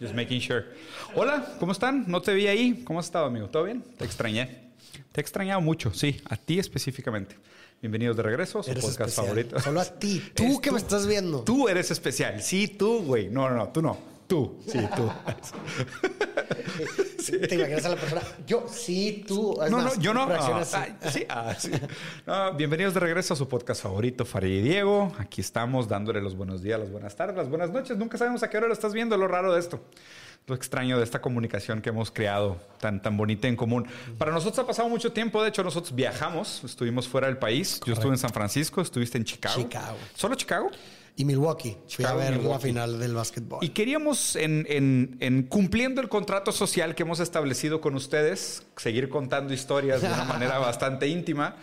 Just making sure. Hola, ¿cómo están? No te vi ahí. ¿Cómo has estado, amigo? ¿Todo bien? Te extrañé. Te he extrañado mucho, sí, a ti específicamente. Bienvenidos de regreso a su Eres podcast especial. favorito. Solo a ti. Tú Eres que me estás viendo. Tú eres especial. Sí, tú, güey. No, no, no, tú no. Tú. Sí, tú. Te imaginas a la persona. Yo, sí, tú. Es No, más, no, yo no. Ah, así. ah, sí, ah, sí. No, bienvenidos de regreso a su podcast favorito, Farid y Diego. Aquí estamos dándole los buenos días, las buenas tardes, las buenas noches. Nunca sabemos a qué hora lo estás viendo, lo raro de esto. Lo extraño de esta comunicación que hemos creado tan, tan bonita en común. Para nosotros ha pasado mucho tiempo. De hecho, nosotros viajamos, estuvimos fuera del país. Yo estuve en San Francisco, estuviste en Chicago. Chicago. ¿Solo Chicago? Y Milwaukee. Fui Chicago, a ver la Milwaukee. final del básquetbol. Y queríamos, en, en- en cumpliendo el contrato social que hemos establecido con ustedes, seguir contando historias de una manera bastante íntima.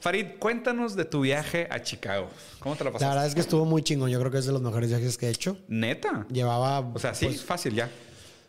Farid, cuéntanos de tu viaje a Chicago. ¿Cómo te la la pasaste? verdad es que estuvo muy chingón. Yo creo que es de los mejores viajes que he hecho. Neta. Llevaba. O sea, sí, Pues, fácil ya.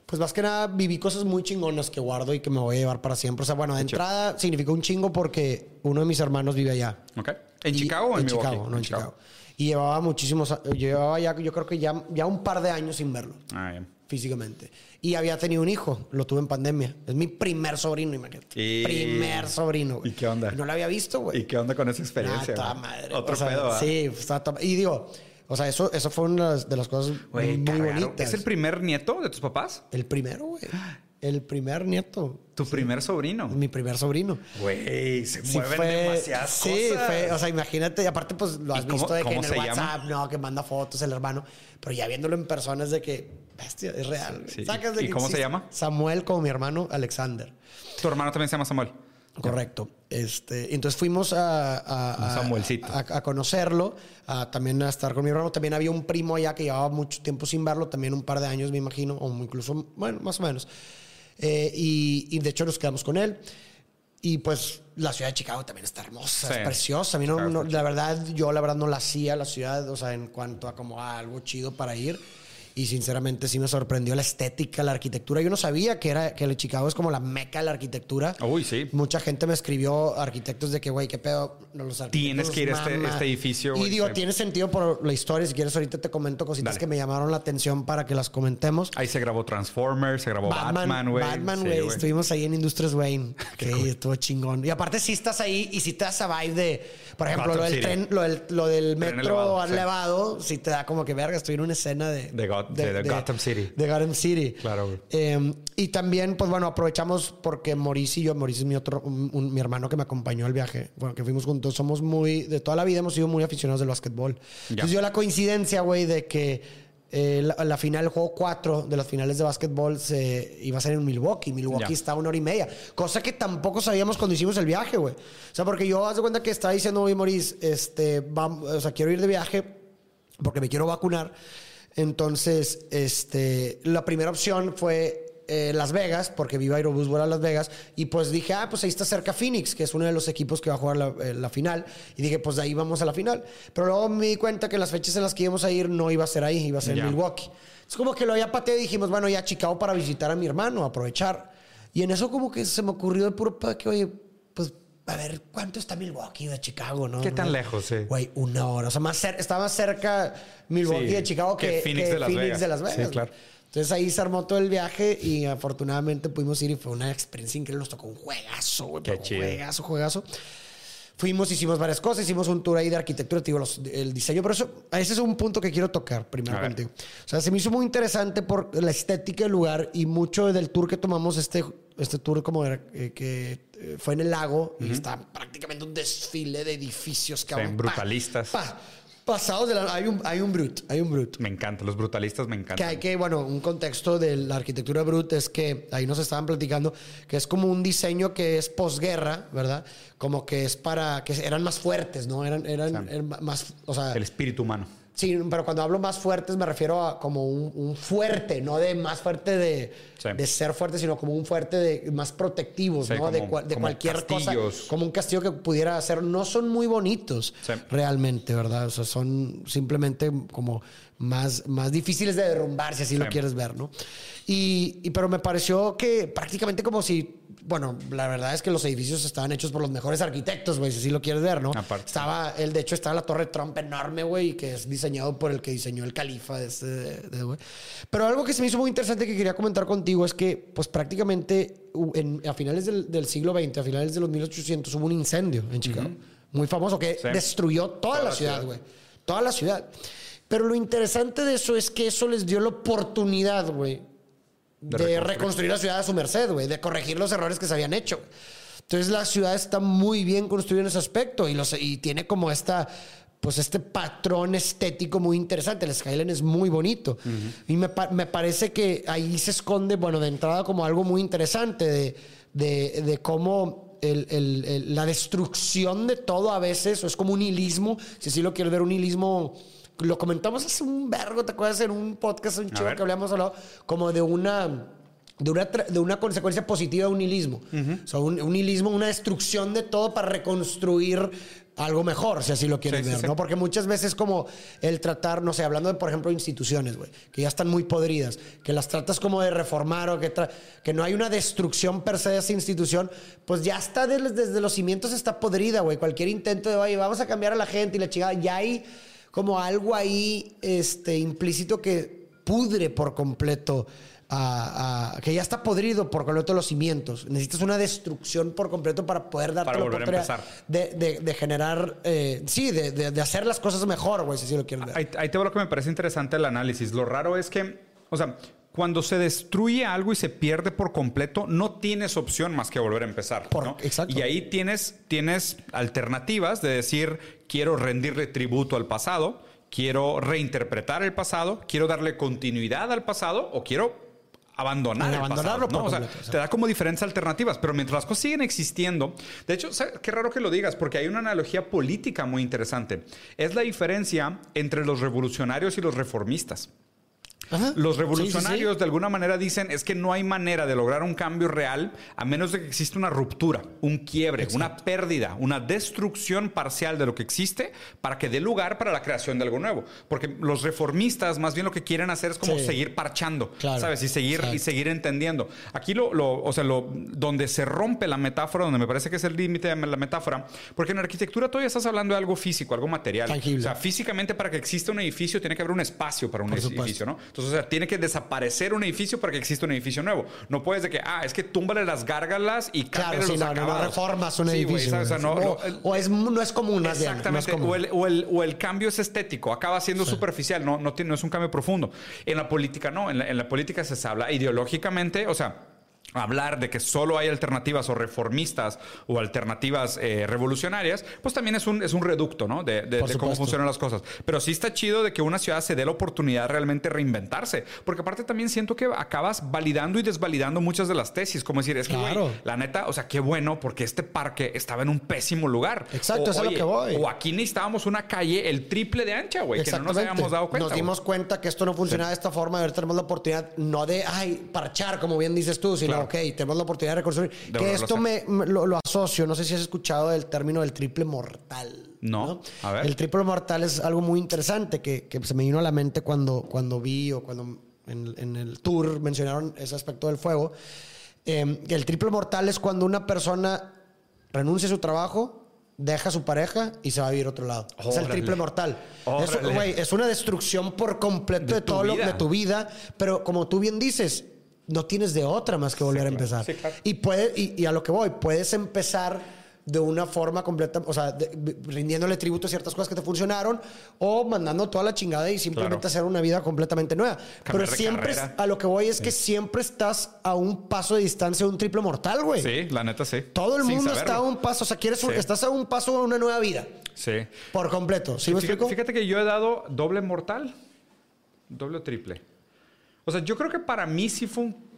pues más que nada viví cosas muy chingonas que guardo y que me voy a llevar para siempre. O sea, bueno, de entrada significó un chingo porque uno de mis hermanos vive allá. Ok. ¿En Y- Chicago o en, en Milwaukee? Chicago, no en Chicago. Y llevaba muchísimos. Llevaba ya, yo creo que ya, ya un par de años sin verlo. Ah, bien. físicamente. Y había tenido un hijo, lo tuve en pandemia. Es mi primer sobrino, imagínate. Y- Primer sobrino, güey. ¿Y qué onda? No lo había visto, güey. ¿Y qué onda con esa experiencia? Ah, toda madre. Otro O sea, pedo, ¿verdad? Sí, está toda- Y digo, o sea, eso, eso fue una de las, cosas Güey, muy raro. bonitas. ¿Es el primer nieto de tus papás? El primero, güey. El primer nieto. Tu primer sobrino. Mi primer sobrino. Güey, se Sí, mueven fue- demasiadas sí, cosas. fue, o sea, imagínate, y aparte, pues lo ¿Y has cómo- visto de que en el WhatsApp, llama? no, que manda fotos el hermano, pero ya viéndolo en persona es de que, bestia, es real. Sacas de ¿Y que cómo se llama? Samuel, como mi hermano, Alexander. Tu hermano también se llama Samuel. Correcto. Este, entonces fuimos a, a- a- a- a conocerlo, a, también a estar con mi hermano. También había un primo allá que llevaba mucho tiempo sin verlo, también un par de años, me imagino, o incluso, bueno, más o menos. Eh, y, y de hecho nos quedamos con él. Y pues la ciudad de Chicago también está hermosa, Sí. es preciosa. A mí no, Chicago no- la verdad, yo la verdad no la hacía la ciudad, o sea, en cuanto a como a algo chido para ir. Y sinceramente sí me sorprendió la estética, la arquitectura. Yo no sabía que era que el Chicago es como la meca de la arquitectura. Uy, sí. Mucha gente me escribió, arquitectos, de que, güey, qué pedo. Los arquitectos Tienes que ir a este- este edificio, Y güey, digo, sí. tiene sentido por la historia. Si quieres, ahorita te comento cositas Dale. que me llamaron la atención para que las comentemos. Ahí se grabó Transformers, se grabó Batman, güey. Batman, Sí, güey. Estuvimos ahí en Industrias Wayne. que estuvo chingón. Y aparte, si estás ahí y si te da esa vibe de, por ejemplo, Gotham lo del tren, lo del, lo del Tren metro elevado, elevado, sí. si te da como que verga, estoy en una escena de, De Got- de- de Gotham City. De Gotham City. Claro. Eh, y también, pues bueno, aprovechamos porque Mauricio y yo, Mauricio es mi otro, un- un- mi hermano que me acompañó al viaje, bueno, que fuimos juntos, somos muy, de toda la vida hemos sido muy aficionados del básquetbol. Ya. Entonces dio la coincidencia, güey, de que eh, la, la final, el juego 4 de las finales de básquetbol se iba a ser en Milwaukee. Milwaukee Ya. está a una hora y media. Cosa que tampoco sabíamos cuando hicimos el viaje, güey. O sea, porque yo, haz de cuenta que estaba diciendo, oye, Maurice, este, vamos, o sea, quiero ir de viaje porque me quiero vacunar. Entonces, este, la primera opción fue eh, Las Vegas, porque viva Aerobús vuela a Las Vegas. Y pues dije, ah, pues ahí está cerca Phoenix, que es uno de los equipos que va a jugar la, eh, la final. Y dije, pues de ahí vamos a la final. Pero luego me di cuenta que las fechas en las que íbamos a ir no iba a ser ahí, iba a ser en Milwaukee. Es como que lo había pateado y dijimos, bueno, ya a Chicago para visitar a mi hermano, aprovechar. Y en eso como que se me ocurrió de puro pa- que, oye, pues a ver, ¿cuánto está Milwaukee de Chicago, no? ¿Qué tan lejos, sí? Güey, una hora. O sea, más cer- está más cerca Milwaukee Sí, de Chicago que que, Phoenix de Las Vegas. de Las Vegas. Sí, claro. Entonces ahí se armó todo el viaje y afortunadamente pudimos ir y fue una experiencia increíble. Nos tocó un juegazo, güey. Qué chido. Juegazo, juegazo. Fuimos, hicimos varias cosas, hicimos un tour ahí de arquitectura, te digo, los- el diseño, pero eso, ese es un punto que quiero tocar primero contigo. O sea, se me hizo muy interesante por la estética del lugar y mucho del tour que tomamos, este, este tour como era, eh, que eh, fue en el lago y está prácticamente un desfile de edificios que van brutalistas. Pasados de la... Hay un, hay un brut, hay un brut. Me encanta, los brutalistas me Que encantan. hay que, bueno, un contexto de la arquitectura brut es que ahí nos estaban platicando que es como un diseño que es posguerra, ¿verdad? Como que es para que eran más fuertes, ¿no? Eran, eran, más, o sea, El espíritu humano. sí, pero cuando hablo más fuertes me refiero a como un, un fuerte, no de más fuerte de, Sí. de ser fuerte, sino como un fuerte de más protectivos, Sí, ¿no? de como- cual- de como cualquier castillos. cosa, como un castillo que pudiera hacer. No son muy bonitos Sí. realmente, ¿verdad? O sea, son simplemente como más, más difíciles de derrumbar, si así lo quieres ver, ¿no? Y, y- pero me pareció que prácticamente como si bueno, la verdad es que los edificios estaban hechos por los mejores arquitectos, güey, si así lo quieres ver, ¿no? Aparte. Estaba, el, de hecho, estaba la Torre Trump enorme, güey, que es diseñado por el que diseñó el califa de este, de- güey. Pero algo que se me hizo muy interesante que quería comentar contigo es que, pues prácticamente en- a finales del, del siglo XX, a finales de los 1800, hubo un incendio en Chicago, muy famoso, que Sí. destruyó toda, la, la ciudad, güey. Toda la ciudad. Pero lo interesante de eso es que eso les dio la oportunidad, güey, de, reconstruir. reconstruir la ciudad a su merced, güey, de corregir los errores que se habían hecho. Entonces la ciudad está muy bien construida en ese aspecto y, los, y tiene como esta, pues este patrón estético muy interesante. El skyline es muy bonito y me, me parece que ahí se esconde, bueno, de entrada como algo muy interesante de, de, de cómo el- el- el- la destrucción de todo a veces, o es como un hilismo, si así lo quieres ver, un hilismo lo comentamos hace un vergo, ¿te acuerdas? En un podcast, un chico que habíamos hablado, como de una, de una, tra- de una consecuencia positiva de un nihilismo. O sea, un, un nihilismo, una destrucción de todo para reconstruir algo mejor, si así lo quieres Sí, ver, sí. ¿no? Porque muchas veces como el tratar, no sé, hablando de, por ejemplo, instituciones, güey, que ya están muy podridas, que las tratas como de reformar o que, que no hay una destrucción per se de esa institución, pues ya está desde, desde los cimientos está podrida, güey. Cualquier intento de, oye, vamos a cambiar a la gente y la chingada, ya hay como algo ahí este, implícito que pudre por completo. a- a- que ya está podrido por completo los cimientos. Necesitas una destrucción por completo para poder darte Para la volver a oportunidad de, de- de generar, eh, sí, de, de- de hacer las cosas mejor, güey, si así lo quieres ver. Ahí, ahí te va lo que me parece interesante el análisis. Lo raro es que, o sea, cuando se destruye algo y se pierde por completo, no tienes opción más que volver a empezar. Por- ¿no? exacto. Y ahí tienes, tienes alternativas de decir, quiero rendirle tributo al pasado, quiero reinterpretar el pasado, quiero darle continuidad al pasado o quiero abandonar el abandonarlo pasado, ¿no? O sea, te da como diferentes alternativas, pero mientras las cosas siguen existiendo, de hecho, ¿sabes? qué raro que lo digas, porque hay una analogía política muy interesante. Es la diferencia entre los revolucionarios y los reformistas. Ajá. Los Sí, sí, revolucionarios sí. de alguna manera dicen es que no hay manera de lograr un cambio real a menos de que exista una ruptura, un quiebre, una pérdida, una destrucción parcial de lo que existe para que dé lugar para la creación de algo nuevo. Porque los reformistas más bien lo que quieren hacer es como Sí. seguir parchando, Claro. ¿sabes? Y seguir, y Exacto. seguir entendiendo. Aquí lo, lo- o sea, lo, donde se rompe la metáfora, donde me parece que es el límite de la metáfora, porque en arquitectura todavía estás hablando de algo físico, algo material. Tangible. O sea, físicamente para que exista un edificio tiene que haber un espacio para un Por supuesto. edificio, ¿no? Entonces, o sea, tiene que desaparecer un edificio para que exista un edificio nuevo. No puedes de que, ah, es que túmbale las gárgalas y Claro, sí, los no, no, reformas un Sí, edificio. ¿sabes? O sea, no, o, el- o es, no es común, Exactamente. común. o, el, o, el, o el cambio es estético, acaba siendo superficial, no, no, tiene, no es un cambio profundo. En la política no, en la, en la política se habla ideológicamente, o sea, hablar de que solo hay alternativas o reformistas o alternativas eh, revolucionarias, pues también es un, es un reducto, ¿no? De, de- de cómo funcionan las cosas. Pero sí está chido de que una ciudad se dé la oportunidad de realmente reinventarse, porque aparte también siento que acabas validando y desvalidando muchas de las tesis, como decir, es que, Claro. la neta, o sea, qué bueno, porque este parque estaba en un pésimo lugar. Exacto, O, es a lo que voy. O aquí necesitábamos una calle el triple de ancha, güey, que no nos habíamos dado cuenta. Nos dimos cuenta que esto no funcionaba de esta forma y ahora tenemos la oportunidad no de, ay, parchar, como bien dices tú, sino, Claro. Ok, tenemos la oportunidad de reconstruir. que volverlo a esto me, lo, lo asocio, no sé si has escuchado el término del triple mortal. No. A ver. El triple mortal es algo muy interesante que, que se me vino a la mente cuando, cuando vi o cuando en, en el tour mencionaron ese aspecto del fuego. Eh, el triple mortal es cuando una persona renuncia a su trabajo, deja a su pareja y se va a vivir a otro lado. Es el Órale. triple mortal. Órale. güey, es una destrucción por completo de, De todo lo, de tu vida, pero como tú bien dices, no tienes de otra más que volver a empezar. Sí, claro. Y, puede, y, y a lo que voy, puedes empezar de una forma completa, o sea, de- rindiéndole tributo a ciertas cosas que te funcionaron o mandando toda la chingada y simplemente Claro. hacer una vida completamente nueva. Pero siempre, a lo que voy es que siempre estás a un paso de distancia de un triple mortal, güey. Sí, la neta sí. Todo el Sin mundo saberlo. está a un paso, o sea, quieres un- estás a un paso de una nueva vida. Sí. Por completo. ¿Sí me Fíjate, explico? fíjate que yo he dado doble mortal, doble o triple. O sea, yo creo que para mí sí fue, un-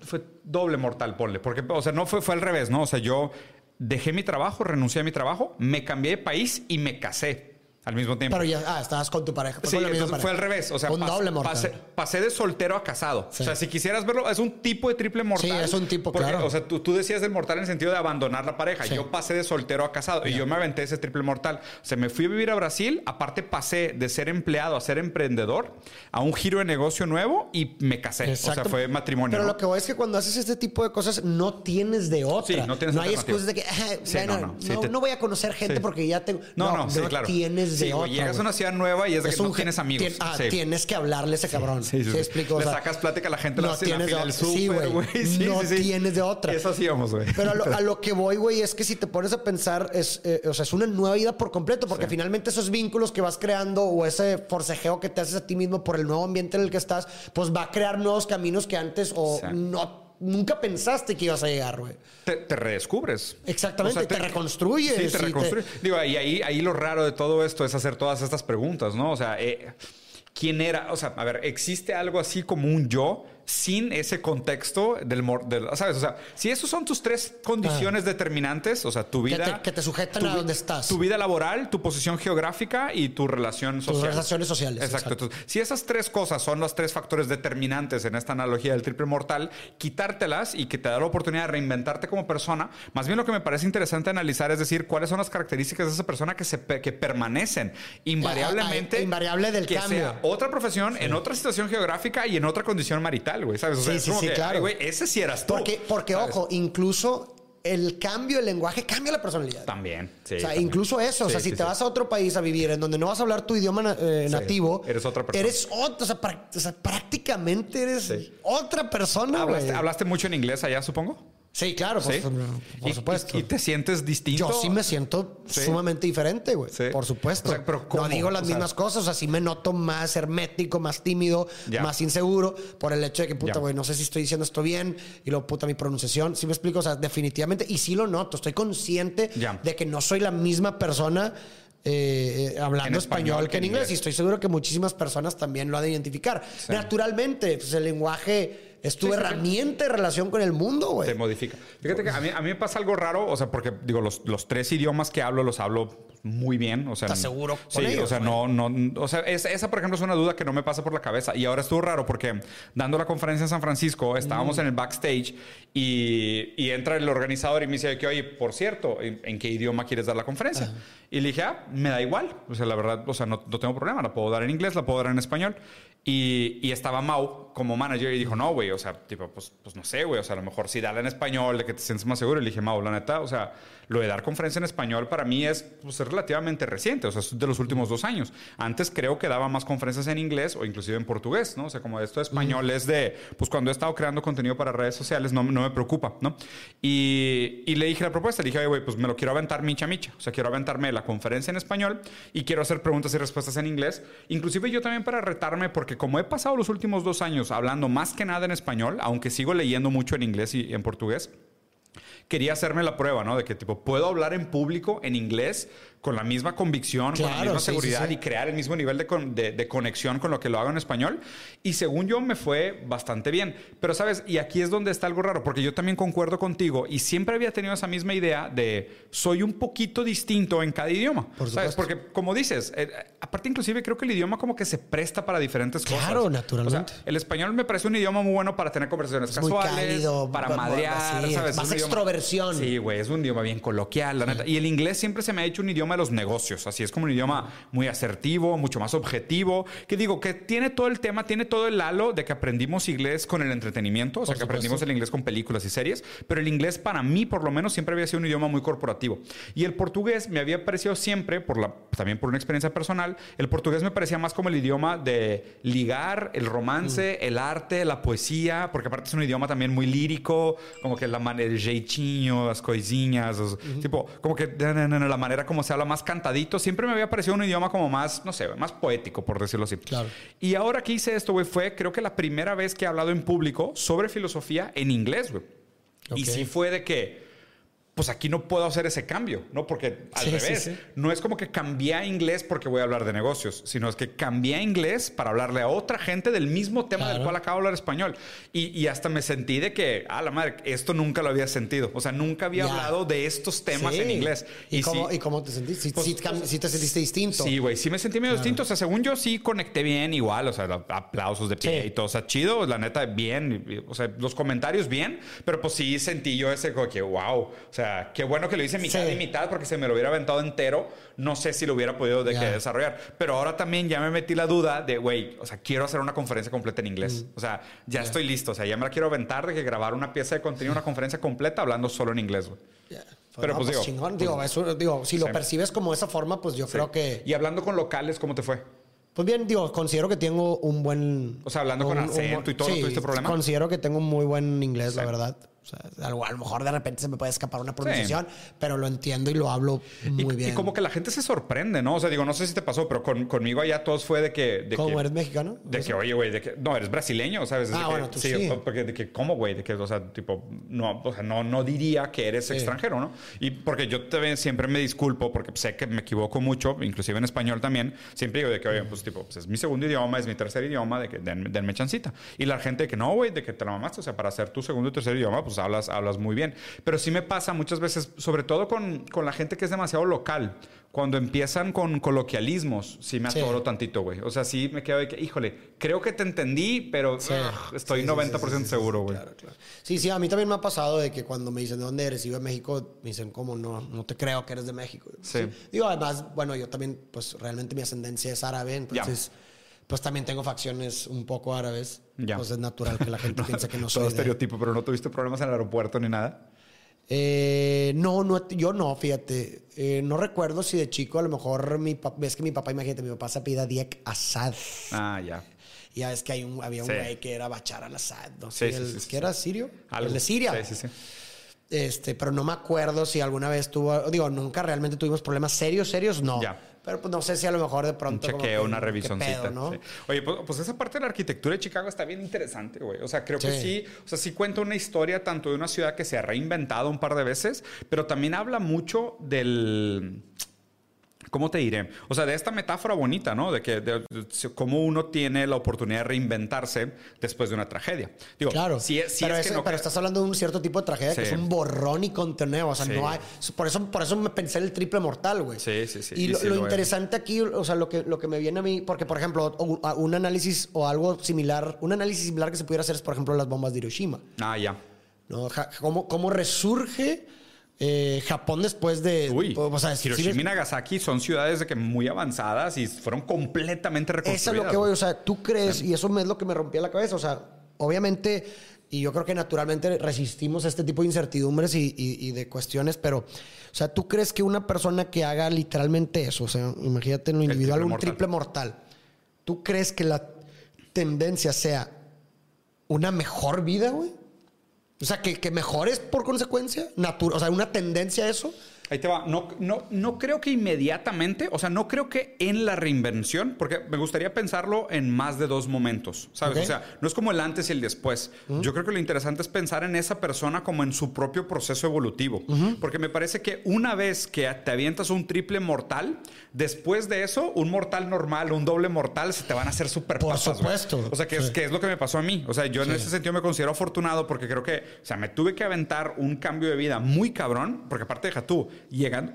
doble mortal, ponle. Porque, o sea, no fue, fue al revés, ¿no? O sea, yo dejé mi trabajo, renuncié a mi trabajo, me cambié de país y me casé. Al mismo tiempo. Pero ya, ah, estabas con tu pareja. Sí, entonces fue al revés. O sea, un pas- doble mortal. Pasé, pasé de soltero a casado. Sí. O sea, si quisieras verlo, es un tipo de triple mortal. Sí, es un tipo, Porque, claro. O sea, tú, tú decías del mortal en el sentido de abandonar la pareja. Sí. Yo pasé de soltero a casado y yo me aventé ese triple mortal. O sea, me fui a vivir a Brasil. Aparte, pasé de ser empleado a ser emprendedor a un giro de negocio nuevo y me casé. O sea, fue matrimonio. Pero ¿no? lo que voy es que cuando haces este tipo de cosas no tienes de otra. Sí, no tienes hay alternativa. excusas de que, ah, bueno, no, no, no. Te- no voy a conocer gente porque ya tengo. No, no, sí, claro. tienes de Sí, güey, otra. Llegas a una ciudad nueva y es de que no tienes amigos. tien- ah, Sí. Tienes que hablarle a ese cabrón. Sí, sí, ¿Sí sí. explico? O Le sacas plática a la gente no la tienes de otra. Sí, güey. Sí, no sí, sí. tienes de otra. Eso hacíamos, güey. Pero a lo, a lo que voy, güey, es que si te pones a pensar, es, eh, o sea, es una nueva vida por completo, porque Sí. finalmente esos vínculos que vas creando o ese forcejeo que te haces a ti mismo por el nuevo ambiente en el que estás, pues va a crear nuevos caminos que antes o Sí. no nunca pensaste que ibas a llegar, güey. te, te redescubres. Exactamente, te reconstruyes Sí, te- reconstruyes. Digo, y ahí, ahí lo raro de todo esto es hacer todas estas preguntas, ¿no? O sea, eh, ¿quién era? O sea, a ver, ¿existe algo así como un yo sin ese contexto del, del- ¿sabes? O sea, si esos son tus tres condiciones determinantes, o sea, tu Que vida... te- que te sujetan tu a donde estás. Tu vida laboral, tu posición geográfica y tu relación social. relaciones sociales, Exacto. exacto. Entonces, si esas tres cosas son los tres factores determinantes en esta analogía del triple mortal, quitártelas y que te da la oportunidad de reinventarte como persona, más bien lo que me parece interesante analizar es decir, cuáles son las características de esa persona que, se, que permanecen invariablemente. Ah, ah, invariable del que cambio. sea otra profesión, en otra situación geográfica y en otra condición marital, güey. ¿Sabes? O sea, Sí, es sí, como sí, que, claro. güey, ese sí eras tú. Porque, porque ¿sabes? ojo, incluso el cambio del lenguaje cambia la personalidad. También. sí, o sea, también. incluso eso, o sea, si sí, te vas a otro país a vivir en donde no vas a hablar tu idioma na- eh, nativo, eres otra persona. Eres otra, o sea, prac- o sea, prácticamente eres otra persona, güey. ¿Hablaste, hablaste mucho en inglés allá, supongo? Sí, claro, por, Sí. por Y- supuesto. Y, y te sientes distinto? Yo sí me siento Sí. sumamente diferente, güey. Sí. Por supuesto. O sea, pero ¿cómo? No digo las O sea- mismas cosas. O sea, sí me noto más hermético, más tímido, Ya. más inseguro por el hecho de que, puta, güey, no sé si estoy diciendo esto bien y luego, puta, mi pronunciación. Sí me explico. O sea, definitivamente. Y sí lo noto. Estoy consciente Ya. de que no soy la misma persona. eh, eh, hablando En español, que en inglés. y estoy seguro que muchísimas personas también lo han de identificar. Naturalmente, pues el lenguaje es tu Sí, herramienta de relación con el mundo, güey. te modifica. Fíjate que a mí, a mí me pasa algo raro, o sea, porque digo, los, los tres idiomas que hablo los hablo muy bien. O sea, ¿Estás seguro con Sí, ellos, o sea, no, no, o sea, es- esa, por ejemplo, es una duda que no me pasa por la cabeza. Y ahora estuvo raro porque dando la conferencia en San Francisco, estábamos Mm. en el backstage y, y entra el organizador y me dice que, oye, por cierto, ¿en, en qué idioma quieres dar la conferencia? Y le dije, ah, me da igual. O sea, la verdad, o sea, no, no tengo problema. La puedo dar en inglés, la puedo dar en español. Y, y estaba Mau como manager y dijo, no, güey, o sea, tipo, pues, pues no sé, güey, o sea, a lo mejor sí dale en español, de que te sientes más seguro. Y le dije, Mau, la neta, o sea, lo de dar conferencia en español para mí es, pues, es relativamente reciente, o sea, es de los últimos dos años. Antes creo que daba más conferencias en inglés o inclusive en portugués, ¿no? O sea, como esto de español es de, pues cuando he estado creando contenido para redes sociales no, no me preocupa, ¿no? Y, y le dije la propuesta, le dije, güey, pues me lo quiero aventar micha micha, o sea, quiero aventarme la conferencia en español y quiero hacer preguntas y respuestas en inglés, inclusive yo también para retarme, porque como he pasado los últimos dos años hablando más que nada en español, aunque sigo leyendo mucho en inglés y en portugués, quería hacerme la prueba, ¿no? De que tipo, puedo hablar en público en inglés con la misma convicción, con la Claro, misma sí, seguridad sí, sí. y crear el mismo nivel de, con- de- de conexión con lo que lo hago en español. Y según yo me fue bastante bien. Pero, ¿sabes? Y aquí es donde está algo raro, porque yo también concuerdo contigo y siempre había tenido esa misma idea de soy un poquito distinto en cada idioma. Por ¿Sabes? Porque, como dices, eh, aparte inclusive creo que el idioma como que se presta para diferentes cosas. Claro, naturalmente. O sea, el español me parece un idioma muy bueno para tener conversaciones Es muy casuales, cálido, para madrear, ¿sabes? más un idioma- extroversión. Sí, güey, es un idioma bien coloquial, la neta. Y el inglés siempre se me ha hecho un idioma de los negocios, así es como un idioma muy asertivo, mucho más objetivo, que digo, que tiene todo el tema, tiene todo el halo de que aprendimos inglés con el entretenimiento, o sea, que aprendimos el inglés con películas y series, pero el inglés para mí, por lo menos, siempre había sido un idioma muy corporativo. Y el portugués me había parecido siempre, por la, también por una experiencia personal, el portugués me parecía más como el idioma de ligar, el romance, Mm. el arte, la poesía, porque aparte es un idioma también muy lírico, como que la manera, el jeitinho, las coisinhas, los- tipo, como que la manera como se habla más cantadito, siempre me había parecido un idioma como más, no sé, más poético, por decirlo así. Claro. Y ahora que hice esto, güey, fue creo que la primera vez que he hablado en público sobre filosofía en inglés, güey. Y sí fue de que pues aquí no puedo hacer ese cambio, ¿no? Porque al Sí, revés, sí. no es como que cambié a inglés porque voy a hablar de negocios, sino es que cambié a inglés para hablarle a otra gente del mismo tema del Claro. cual acabo de hablar español. Y, y hasta me sentí de que, ah, la madre, esto nunca lo había sentido. O sea, nunca había Ya. hablado de estos temas en inglés. ¿Y, cómo, sí- ¿Y cómo te sentiste? ¿Sí, Pues, sí te sentiste distinto? Sí, güey, sí me sentí medio distinto. O sea, según yo sí conecté bien, igual, o sea, aplausos de pie y todo. O sea, chido, la neta, bien. y- y- O sea, los comentarios bien, pero pues sí sentí yo ese como que, wow. O sea, qué bueno que lo hice mitad Sí. y mitad porque si me lo hubiera aventado entero, no sé si lo hubiera podido de Ya. que desarrollar. Pero ahora también ya me metí la duda de, güey, o sea, quiero hacer una conferencia completa en inglés. Mm. O sea, ya estoy listo. O sea, ya me la quiero aventar de que grabar una pieza de contenido, una conferencia completa hablando solo en inglés, güey. Ya. Pero, pues, digo, chingón. pues, digo, eso- digo, si lo sí. percibes como esa forma, pues yo creo que. Y hablando con locales, ¿cómo te fue? Pues bien, digo, considero que tengo un buen. O sea, hablando con un- acento un- y todo, ¿no tuviste problema? Considero que tengo un muy buen inglés, la Sí. verdad. Sea, a lo, a lo mejor de repente se me puede escapar una pronunciación, pero lo entiendo y lo hablo muy y, bien. y como que la gente se sorprende, ¿no? O sea, digo, no sé si te pasó, pero con- conmigo allá todos fue de que... De ¿Cómo que, eres mexicano? De que, oye, güey, de que... No, eres brasileño, ¿sabes? De Ah, que- bueno, tú sí. Porque de que, ¿cómo, güey? De que, o sea, tipo, no, o sea, no, no diría que eres extranjero, ¿no? Y porque yo siempre me disculpo porque sé que me equivoco mucho, inclusive en español también. Siempre digo de que, oye, pues, tipo, pues es mi segundo idioma, es mi tercer idioma, de que den- denme chancita. Y la gente de que, no, güey, de que te la mamaste, o sea, para hacer tu segundo y tercer idioma, pues hablas, hablas muy bien. Pero sí me pasa muchas veces, sobre todo con, con la gente que es demasiado local. Cuando empiezan con coloquialismos, sí me Sí. atoro tantito, güey. O sea, sí me quedo de que, híjole, creo que te entendí, pero ugh, estoy Sí, sí, 90% sí, sí, sí, seguro, sí, güey. Claro, claro. Sí, sí, a mí también me ha pasado de que cuando me dicen de dónde eres, y de México, me dicen, ¿cómo no? No te creo que eres de México. Sí. Digo, además, bueno, yo también, pues realmente mi ascendencia es árabe, entonces, pues también tengo facciones un poco árabes. Ya. Pues es natural que la gente piense que no soy. Todo de- estereotipo, pero no tuviste problemas en el aeropuerto ni nada. Eh, no, no, yo no, fíjate. Eh, no recuerdo si de chico a lo mejor mi papá, ves que mi papá, imagínate, mi papá se apellida Diek Assad. Ah, ya. Y ya ves que hay un, había un Sí. güey que era Bachar al-Assad, ¿no? Sí, Sí, sí, el- que era sirio. Algo. El de Siria. Sí, sí, sí. Este, pero no me acuerdo si alguna vez tuvo, digo, nunca realmente tuvimos problemas serios, serios, no. Ya. Pero pues no sé si a lo mejor de Un pronto. como chequeo, que, una ¿qué revisioncita. pedo, ¿no? sí. Oye, pues, pues esa parte de la arquitectura de Chicago está bien interesante, güey. O sea, creo que sí. O sea, sí cuenta una historia tanto de una ciudad que se ha reinventado un par de veces, pero también habla mucho del. ¿Cómo te diré? O sea, de esta metáfora bonita, ¿no? De que de, de- cómo uno tiene la oportunidad de reinventarse después de una tragedia. Digo, Claro. si, si pero, es que no pero estás hablando de un cierto tipo de tragedia que Sí. es un borrón y conteneo. O sea, Sí. no hay. Por eso, por eso me pensé en el triple mortal, güey. Sí, sí, sí. Y, Y lo, sí lo lo es. interesante aquí, o sea, lo que, lo que me viene a mí, porque, por ejemplo, un, análisis o algo similar, un análisis similar que se pudiera hacer es, por ejemplo, las bombas de Hiroshima. Ah, ya. ¿no? ¿Cómo, cómo resurge eh, Japón después de. Uy, o sea, Hiroshima y Nagasaki son ciudades de que muy avanzadas y fueron completamente reconstruidas. Eso es lo que voy, o sea, tú crees, y eso es lo que me rompía la cabeza, o sea, obviamente, y yo creo que naturalmente resistimos a este tipo de incertidumbres y, y- y de cuestiones, pero, o sea, tú crees que una persona que haga literalmente eso, o sea, imagínate en lo individual, triple un mortal. triple mortal, ¿tú crees que la tendencia sea una mejor vida, güey? O sea, que, que mejores por consecuencia, o sea, una tendencia a eso. Ahí te va. No, no, no creo que inmediatamente, o sea, no creo que en la reinvención, porque me gustaría pensarlo en más de dos momentos, ¿sabes? O sea, no es como el antes y el después. Yo creo que lo interesante es pensar en esa persona como en su propio proceso evolutivo, porque me parece que una vez que te avientas un triple mortal, después de eso, un mortal normal, un doble mortal, se te van a hacer súper Por supuesto. O sea, que, es, Sí. que es lo que me pasó a mí. O sea, yo en ese sentido me considero afortunado porque creo que, o sea, me tuve que aventar un cambio de vida muy cabrón, porque aparte deja tú, llegando,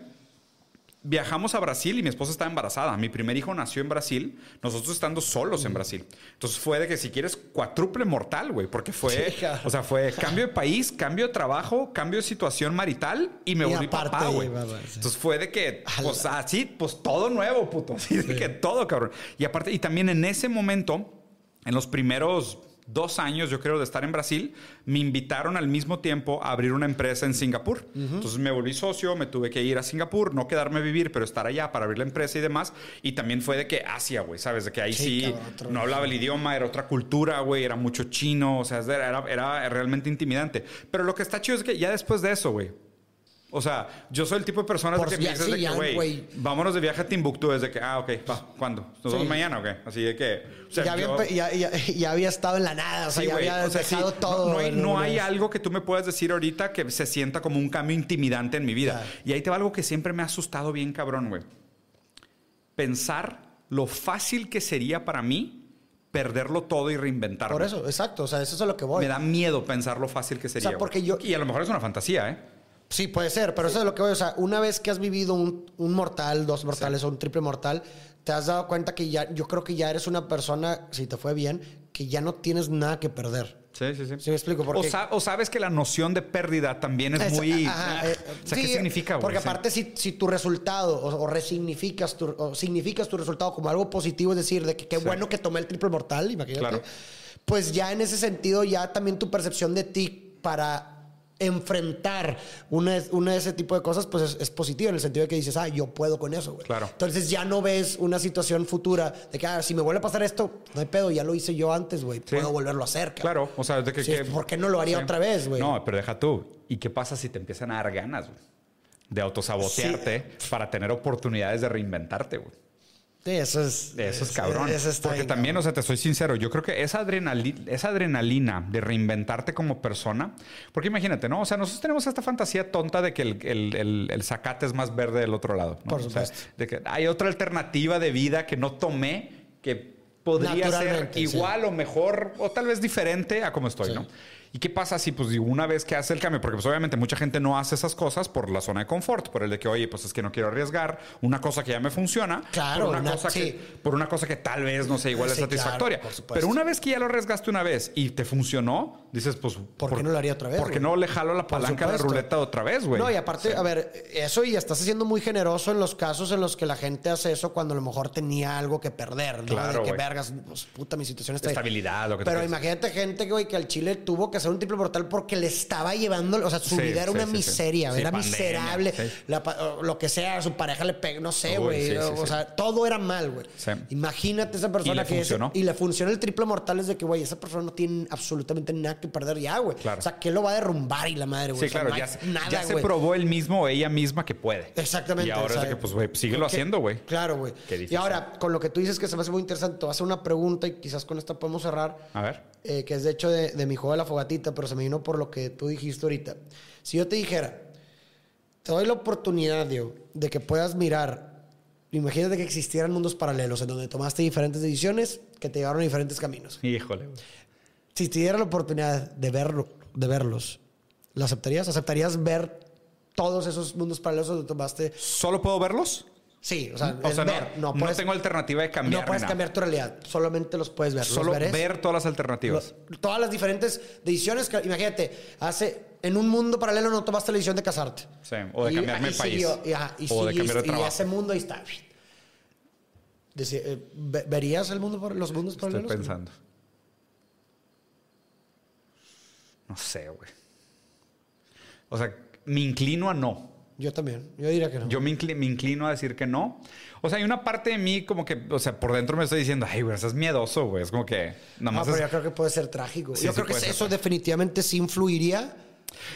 viajamos a Brasil y mi esposa estaba embarazada. Mi primer hijo nació en Brasil, nosotros estando solos en Brasil. Entonces fue de que si quieres cuádruple mortal, güey, porque fue, Sí, o sea, fue cambio de país, cambio de trabajo, cambio de situación marital y me Y volví aparte, papá, güey. sí. Entonces fue de que, pues así, pues todo nuevo, puto. Así de que todo, cabrón. Y aparte, y también en ese momento, en los primeros dos años, yo creo, de estar en Brasil, me invitaron al mismo tiempo a abrir una empresa en Singapur. Entonces me volví socio, me tuve que ir a Singapur, no quedarme a vivir, pero estar allá para abrir la empresa y demás. Y también fue de que Asia, güey, ¿sabes? De que ahí Sí, sí, cabrón, otro- no hablaba el idioma, era otra cultura, güey, era mucho chino, o sea, era, era realmente intimidante. Pero lo que está chido es que ya después de eso, güey, O sea, yo soy el tipo de personas Por de que si así de que, güey, vámonos de viaje a Timbuktu. Desde que, ah, ok, va, ¿cuándo? ¿Nos Sí. mañana o qué? Así de que. O sea, ya, había, yo- ya, ya- ya había estado en la nada, o sea, Sí, ya güey. había O sea, sí, dejado no- todo. No, hay, en no hay algo que tú me puedas decir ahorita que se sienta como un cambio intimidante en mi vida. Claro. Y ahí te va algo que siempre me ha asustado bien, cabrón, güey. Pensar lo fácil que sería para mí perderlo todo y reinventarlo. Por eso, exacto, o sea, eso es a lo que voy. Me da miedo pensar lo fácil que sería. sea, porque yo- Y a lo mejor es una fantasía, ¿eh? Sí, puede ser, pero eso es lo que voy. O sea, una vez que has vivido un, un mortal, dos mortales o un triple mortal, te has dado cuenta que ya, yo creo que ya eres una persona, si te fue bien, que ya no tienes nada que perder. Sí, sí, sí. ¿Sí me explico? Porque- O, sa- o sabes que la noción de pérdida también es Es- muy... ajá, eh, o sea, sí, ¿qué significa, güey? Porque Sí. aparte, si, si tu resultado o, o resignificas tu, o significas tu resultado como algo positivo, es decir, de que qué bueno que tomé el triple mortal, imagínate. Claro. Pues ya en ese sentido, ya también tu percepción de ti para enfrentar una, una de ese tipo de cosas, pues es, es positiva en el sentido de que dices, ah, yo puedo con eso, güey. Claro. Entonces ya no ves una situación futura de que, ah, si me vuelve a pasar esto, no hay pedo, ya lo hice yo antes, güey. Puedo volverlo a hacer, cabrón. Claro, o sea, de que... Sí, que- ¿por qué no lo haría otra vez, güey? No, pero deja tú. ¿Y qué pasa si te empiezan a dar ganas, güey? De autosabotearte para tener oportunidades de reinventarte, güey. Sí, eso es... Eso es cabrón. Eso Porque bien también, cabrón. o sea, te soy sincero, yo creo que esa, adrenali- esa adrenalina de reinventarte como persona, porque imagínate, ¿no? O sea, nosotros tenemos esta fantasía tonta de que el, el, el- el zacate es más verde del otro lado. ¿no? Por O sea, supuesto. de que hay otra alternativa de vida que no tomé que podría ser igual o mejor o tal vez diferente a como estoy, Sí. ¿no? ¿Y qué pasa si, pues, una vez que hace el cambio? Porque, pues, obviamente, mucha gente no hace esas cosas por la zona de confort, por el de que, oye, pues es que no quiero arriesgar una cosa que ya me funciona. Claro, por una, una- cosa sí. que, por una cosa que tal vez no sea igual de Sí, claro, satisfactoria. por supuesto. Pero una vez que ya lo arriesgaste una vez y te funcionó, dices, pues, ¿Por qué no lo haría otra vez, ¿Por qué güey? no le jalo la palanca de ruleta otra vez, güey? No, y aparte, a ver, eso y estás siendo muy generoso en los casos en los que la gente hace eso cuando a lo mejor tenía algo que perder, ¿no? Claro, de que vergas, pues, puta, mi situación está ahí. Estabilidad, lo que Pero imagínate gente, güey, que al Chile tuvo que hacer un triple mortal porque le estaba llevando, o sea, su Sí, vida era sí, una miseria, era pandemia, miserable, la lo que sea, su pareja le pegó, no sé, güey, o sea, todo era mal, güey. Imagínate esa persona Y que es- funcionó. y le funciona el triple mortal es de que, güey, esa persona no tiene absolutamente nada que perder ya, güey. Claro. O sea, que lo va a derrumbar y la madre, güey. Sí, O sea, claro, no ya, se- nada, ya se güey. probó él mismo o ella misma que puede. Exactamente. Y ahora o sea, es de que, pues, güey, síguelo porque- haciendo, güey. Claro, güey. Y ahora, con lo que tú dices que se me hace muy interesante, te voy a hacer una pregunta y quizás con esta podemos cerrar, A ver. Eh, que es de hecho de, de mi juego de la fogatita, pero se me vino por lo que tú dijiste ahorita. Si yo te dijera, te doy la oportunidad, Diego, de que puedas mirar, imagínate que existieran mundos paralelos en donde tomaste diferentes decisiones que te llevaron a diferentes caminos. Híjole. Si te diera la oportunidad de, verlo, de verlos, ¿la aceptarías? ¿Aceptarías ver todos esos mundos paralelos donde tomaste ¿Solo puedo verlos? Sí, o sea, O sea, no- ver. no, No, puedes, tengo alternativa de cambiar. no puedes nada. cambiar tu realidad. Solamente los puedes ver. Solo veres, ver todas las alternativas. lo- todas las diferentes decisiones. Que, imagínate, hace en un mundo paralelo no tomaste la decisión de casarte. Sí, o de Y- cambiarme y de país. siguió, y, ajá, y o de cambiar de y trabajo. ese mundo ahí está. Deci- eh, ve- ¿Verías el mundo, par- los mundos Estoy paralelos? pensando. No sé, güey. O sea, me inclino a no. Yo también. Yo diría que no. Yo me, incli- me inclino a decir que no. O sea, hay una parte de mí como que, o sea, por dentro me estoy diciendo, ay, güey, estás miedoso, güey. Es como que nada no, más pero es- yo creo que puede ser trágico. Sí, yo sí creo que ser eso definitivamente sí influiría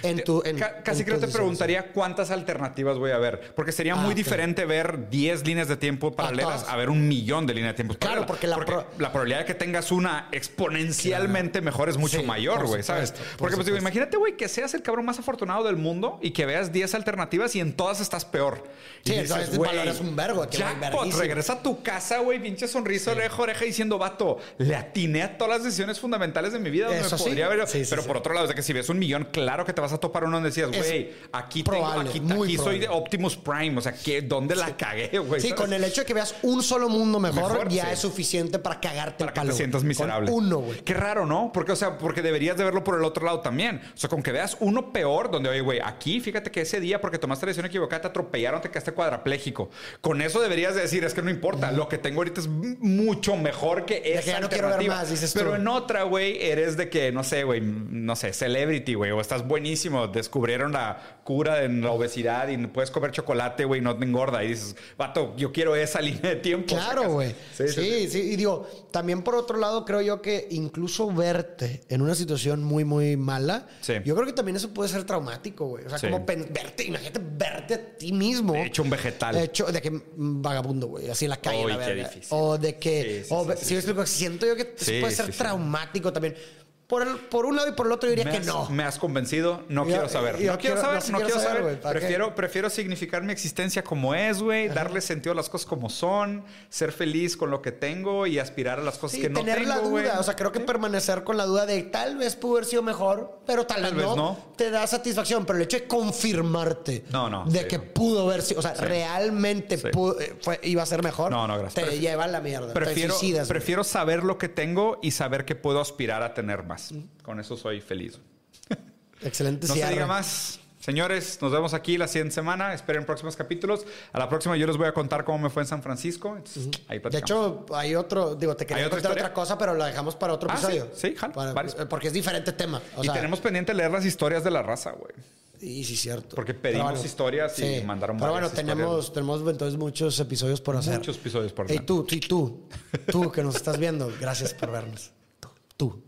en tu. En, Ca- casi en creo que te decisiones. preguntaría cuántas alternativas voy a ver. Porque sería Ah, muy ok. diferente ver 10 líneas de tiempo paralelas todas. a, ver un millón de líneas de tiempo Claro, paralelas. porque la pro- la probabilidad de que tengas una exponencialmente mejor es mucho Sí, mayor, por güey, ¿sabes? supuesto, por Porque pues digo, imagínate, güey, que seas el cabrón más afortunado del mundo y que veas 10 alternativas y en todas estás peor. Y Sí, entonces valoras un vergo, jackpot, regresa a tu casa, güey, pinche sonrisa, oreja, a oreja, diciendo, vato, le atiné a todas las decisiones fundamentales de mi vida donde Eso me sí. podría haber... Sí, sí, Pero sí. por otro lado, es que si ves un millón, claro que te vas a topar uno donde decías, güey, aquí, tengo, aquí, aquí soy de Optimus Prime. O sea, ¿qué, ¿dónde la cagué, güey? Sí, ¿Sabes? con el hecho de que veas un solo mundo mejor, Mejor, ya sí. es suficiente para cagarte Para el que te sientas miserable. Con uno, güey. Qué raro, ¿no? Porque, o sea, porque deberías de verlo por el otro lado también. O sea, con que veas uno peor, donde, oye, güey, aquí, fíjate que ese día, porque tomaste la decisión equivocada, te atropellaron, te quedaste cuadrapléjico. Con eso deberías de decir, es que no importa, lo que tengo ahorita es mucho mejor que esa que ya no quiero ver más, dices Pero tú. en otra, güey, eres de que, no sé, güey, no sé, celebrity, güey, o estás buenísimo buenísimo. Descubrieron la cura en la obesidad y puedes comer chocolate, güey, no te engorda. Y dices, vato, yo quiero esa línea de tiempo. Claro, güey. Sí sí, Y digo, también por otro lado, creo yo que incluso verte en una situación muy, muy mala, yo creo que también eso puede ser traumático, güey. O sea, como verte, imagínate verte a ti mismo. Hecho un vegetal. Hecho de que vagabundo, güey, así en la calle. la verdad. O de que, si me explico, siento yo que eso puede ser traumático también. Por, por un lado y por el otro diría que no. Me has convencido, no quiero saber. no quiero saber, no, quiero saber. prefiero, prefiero significar mi existencia como es, güey. Darle sentido a las cosas como son. Ser feliz con lo que tengo y aspirar a las cosas que no tengo, tener la duda. O sea, creo que permanecer con la duda de tal vez pudo haber sido mejor, pero tal, vez, no, Te da satisfacción. Pero el hecho de confirmarte no, no, de que pudo haber sido, o sea, realmente eh, fue, iba a ser mejor. No, no, gracias. Te lleva a la mierda. Prefiero, prefiero saber lo que tengo y saber que puedo aspirar a tener más. Con eso soy feliz. Excelente. No se diga más. Señores, nos vemos aquí la siguiente semana. Esperen próximos capítulos. A la próxima yo les voy a contar cómo me fue en San Francisco. de hecho, hay otro, digo, te quería contar otra cosa, pero la dejamos para otro ah, episodio. Sí, porque es diferente tema. y tenemos pendiente leer las historias de la raza, güey. Sí, sí, cierto. Porque pedimos historias y mandaron Pero bueno, tenemos, tenemos entonces muchos episodios por hacer. Muchos episodios por hacer. Y tú, y tú, tú que nos estás viendo, gracias por vernos. Tú. tú.